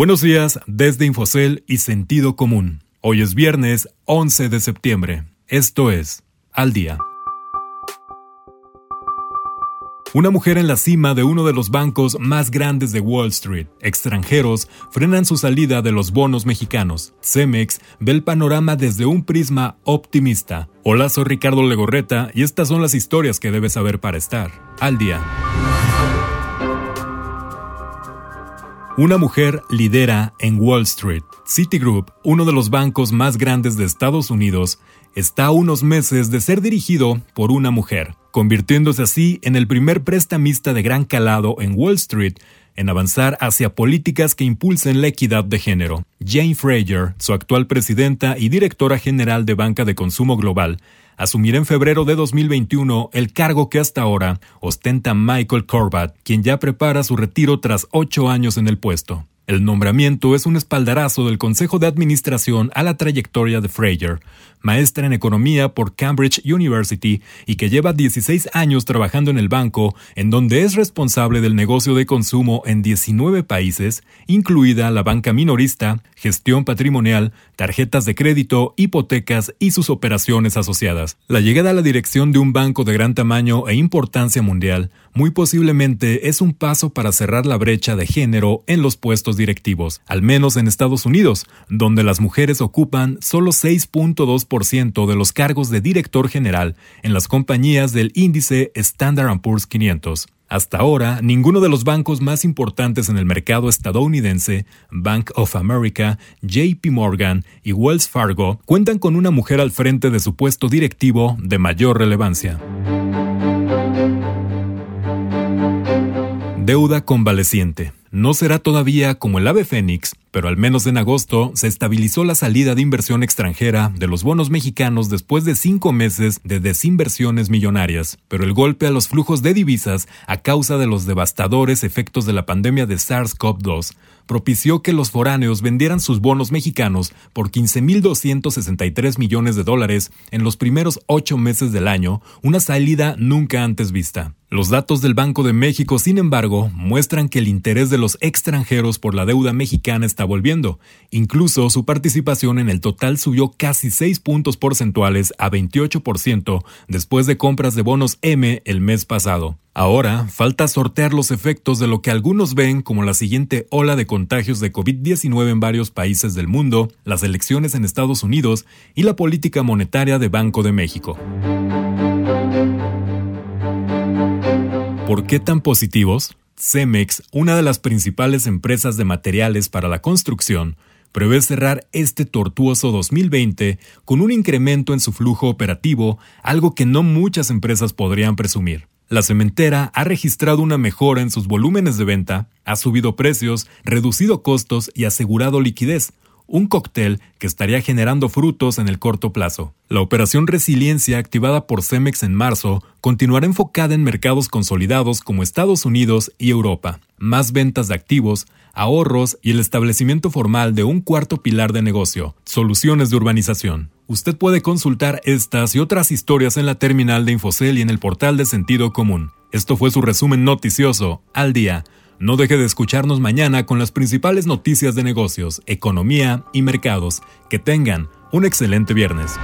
Buenos días desde Infocel y Sentido Común. Hoy es viernes 11 de septiembre. Esto es Al Día. Una mujer en la cima de uno de los bancos más grandes de Wall Street, extranjeros, frenan su salida de los bonos mexicanos. Cemex ve el panorama desde un prisma optimista. Hola, soy Ricardo Legorreta y estas son las historias que debes saber para estar al día. Una mujer lidera en Wall Street. Citigroup, uno de los bancos más grandes de Estados Unidos, está a unos meses de ser dirigido por una mujer, convirtiéndose así en el primer prestamista de gran calado en Wall Street en avanzar hacia políticas que impulsen la equidad de género. Jane Fraser, su actual presidenta y directora general de Banca de Consumo Global, asumirá en febrero de 2021 el cargo que hasta ahora ostenta Michael Corbat, quien ya prepara su retiro tras ocho años en el puesto. El nombramiento es un espaldarazo del Consejo de Administración a la trayectoria de Fraser, maestra en economía por Cambridge University y que lleva 16 años trabajando en el banco, en donde es responsable del negocio de consumo en 19 países, incluida la banca minorista, gestión patrimonial, tarjetas de crédito, hipotecas y sus operaciones asociadas. La llegada a la dirección de un banco de gran tamaño e importancia mundial muy posiblemente es un paso para cerrar la brecha de género en los puestos directivos, al menos en Estados Unidos, donde las mujeres ocupan solo 6.2% de los cargos de director general en las compañías del índice Standard Poor's 500. Hasta ahora, ninguno de los bancos más importantes en el mercado estadounidense, Bank of America, JP Morgan y Wells Fargo, cuentan con una mujer al frente de su puesto directivo de mayor relevancia. Deuda convaleciente. No será todavía como el ave fénix, pero al menos en agosto se estabilizó la salida de inversión extranjera de los bonos mexicanos después de cinco meses de desinversiones millonarias. Pero el golpe a los flujos de divisas a causa de los devastadores efectos de la pandemia de SARS-CoV-2 propició que los foráneos vendieran sus bonos mexicanos por 15.263 millones de dólares en los primeros ocho meses del año, una salida nunca antes vista. Los datos del Banco de México, sin embargo, muestran que el interés de los extranjeros por la deuda mexicana está volviendo. Incluso su participación en el total subió casi 6 puntos porcentuales a 28% después de compras de bonos M el mes pasado. Ahora falta sortear los efectos de lo que algunos ven como la siguiente ola de contagios de COVID-19 en varios países del mundo, las elecciones en Estados Unidos y la política monetaria de Banco de México. ¿Por qué tan positivos? Cemex, una de las principales empresas de materiales para la construcción, prevé cerrar este tortuoso 2020 con un incremento en su flujo operativo, algo que no muchas empresas podrían presumir. La cementera ha registrado una mejora en sus volúmenes de venta, ha subido precios, reducido costos y asegurado liquidez, un cóctel que estaría generando frutos en el corto plazo. La operación Resiliencia activada por Cemex en marzo continuará enfocada en mercados consolidados como Estados Unidos y Europa, más ventas de activos, ahorros y el establecimiento formal de un cuarto pilar de negocio, soluciones de urbanización. Usted puede consultar estas y otras historias en la terminal de Infocel y en el portal de Sentido Común. Esto fue su resumen noticioso, al día. No deje de escucharnos mañana con las principales noticias de negocios, economía y mercados. Que tengan un excelente viernes.